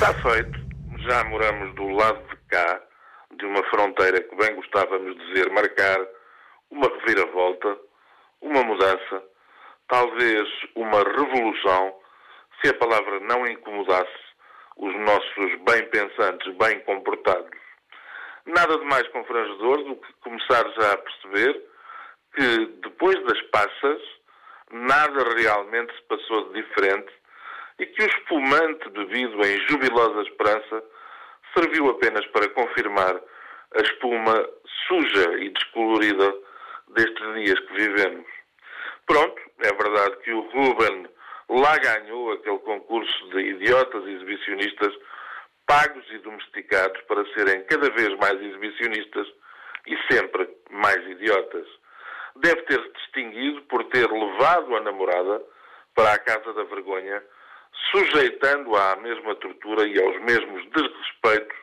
Está feito. Já moramos do lado de cá de uma fronteira que bem gostávamos de ver marcar uma reviravolta, uma mudança, talvez uma revolução, se a palavra não incomodasse os nossos bem-pensantes, bem comportados. Nada de mais confrangedor do que começar já a perceber que, depois das passas, nada realmente se passou de diferente e que o espumante bebido em jubilosa esperança serviu apenas para confirmar a espuma suja e descolorida destes dias que vivemos. Pronto, é verdade que o Ruben lá ganhou aquele concurso de idiotas exibicionistas pagos e domesticados para serem cada vez mais exibicionistas e sempre mais idiotas. Deve ter-se distinguido por ter levado a namorada para a casa da vergonha, sujeitando-a à mesma tortura e aos mesmos desrespeitos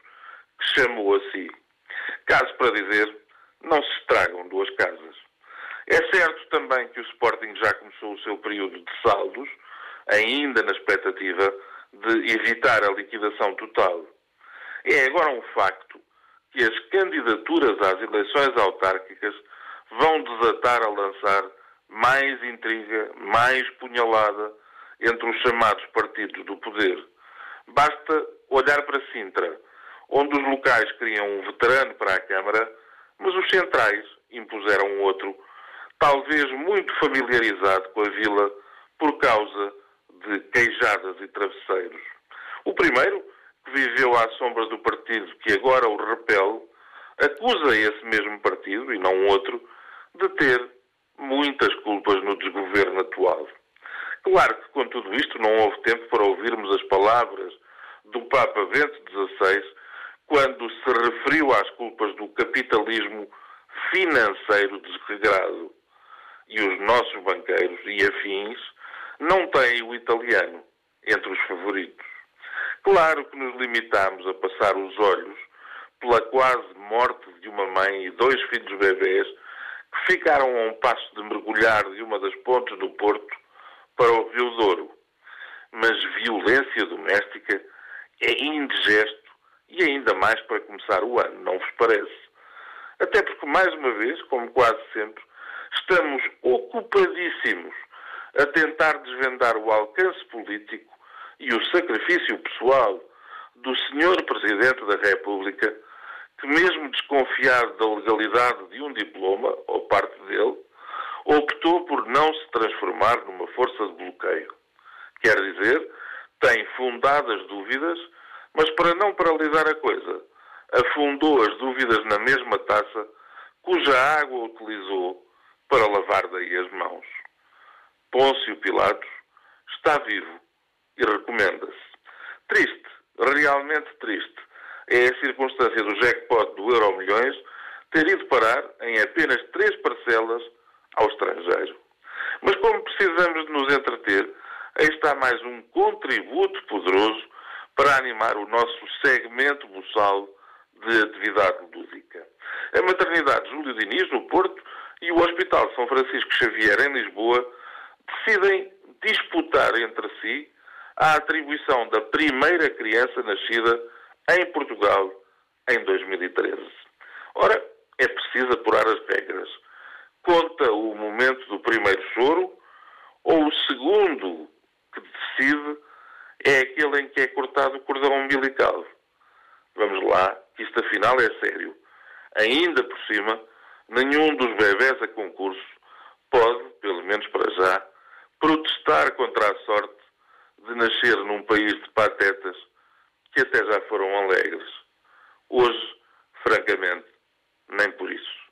que chamou a si. Caso para dizer, não se estragam duas casas. É certo também que o Sporting já começou o seu período de saldos, ainda na expectativa de evitar a liquidação total. É agora um facto que as candidaturas às eleições autárquicas vão desatar a lançar mais intriga, mais punhalada entre os chamados partidos do poder. Basta olhar para Sintra, onde os locais queriam um veterano para a Câmara, mas os centrais impuseram outro, talvez muito familiarizado com a vila por causa de queijadas e travesseiros. O primeiro, que viveu à sombra do partido que agora o repele, acusa esse mesmo partido, e não outro, de ter muitas culpas no desgoverno atual. Claro que com tudo isto não houve tempo para ouvirmos as palavras do Papa Bento XVI quando se referiu às culpas do capitalismo financeiro desregrado. E os nossos banqueiros e afins não têm o italiano entre os favoritos. Claro que nos limitamos a passar os olhos pela quase morte de uma mãe e dois filhos bebês que ficaram a um passo de mergulhar de uma das pontes do Porto para o Rio Douro. Mas violência doméstica é indigesto e ainda mais para começar o ano, não vos parece? Até porque, mais uma vez, como quase sempre, estamos ocupadíssimos a tentar desvendar o alcance político e o sacrifício pessoal do Sr. Presidente da República, que, mesmo desconfiado da legalidade de um diploma, ou parte dele, optou por não se transformar numa força de bloqueio. Quer dizer, tem fundadas dúvidas mas para não paralisar a coisa, afundou as dúvidas na mesma taça cuja água utilizou para lavar daí as mãos. Pôncio Pilatos está vivo e recomenda-se. Triste, realmente triste, é a circunstância do jackpot do Euro Milhões ter ido parar em apenas três parcelas ao estrangeiro. Mas como precisamos de nos entreter, aí está mais um contributo poderoso para animar o nosso segmento buçal de atividade lúdica. A maternidade Júlio Diniz, no Porto, e o Hospital São Francisco Xavier, em Lisboa, decidem disputar entre si a atribuição da primeira criança nascida em Portugal em 2013. Ora, é preciso apurar as regras. Conta o momento do primeiro choro ou o segundo que decide é aquele em que é cortado o cordão umbilical. Vamos lá, isto afinal é sério. Ainda por cima, nenhum dos bebés a concurso pode, pelo menos para já, protestar contra a sorte de nascer num país de patetas que até já foram alegres. Hoje, francamente, nem por isso.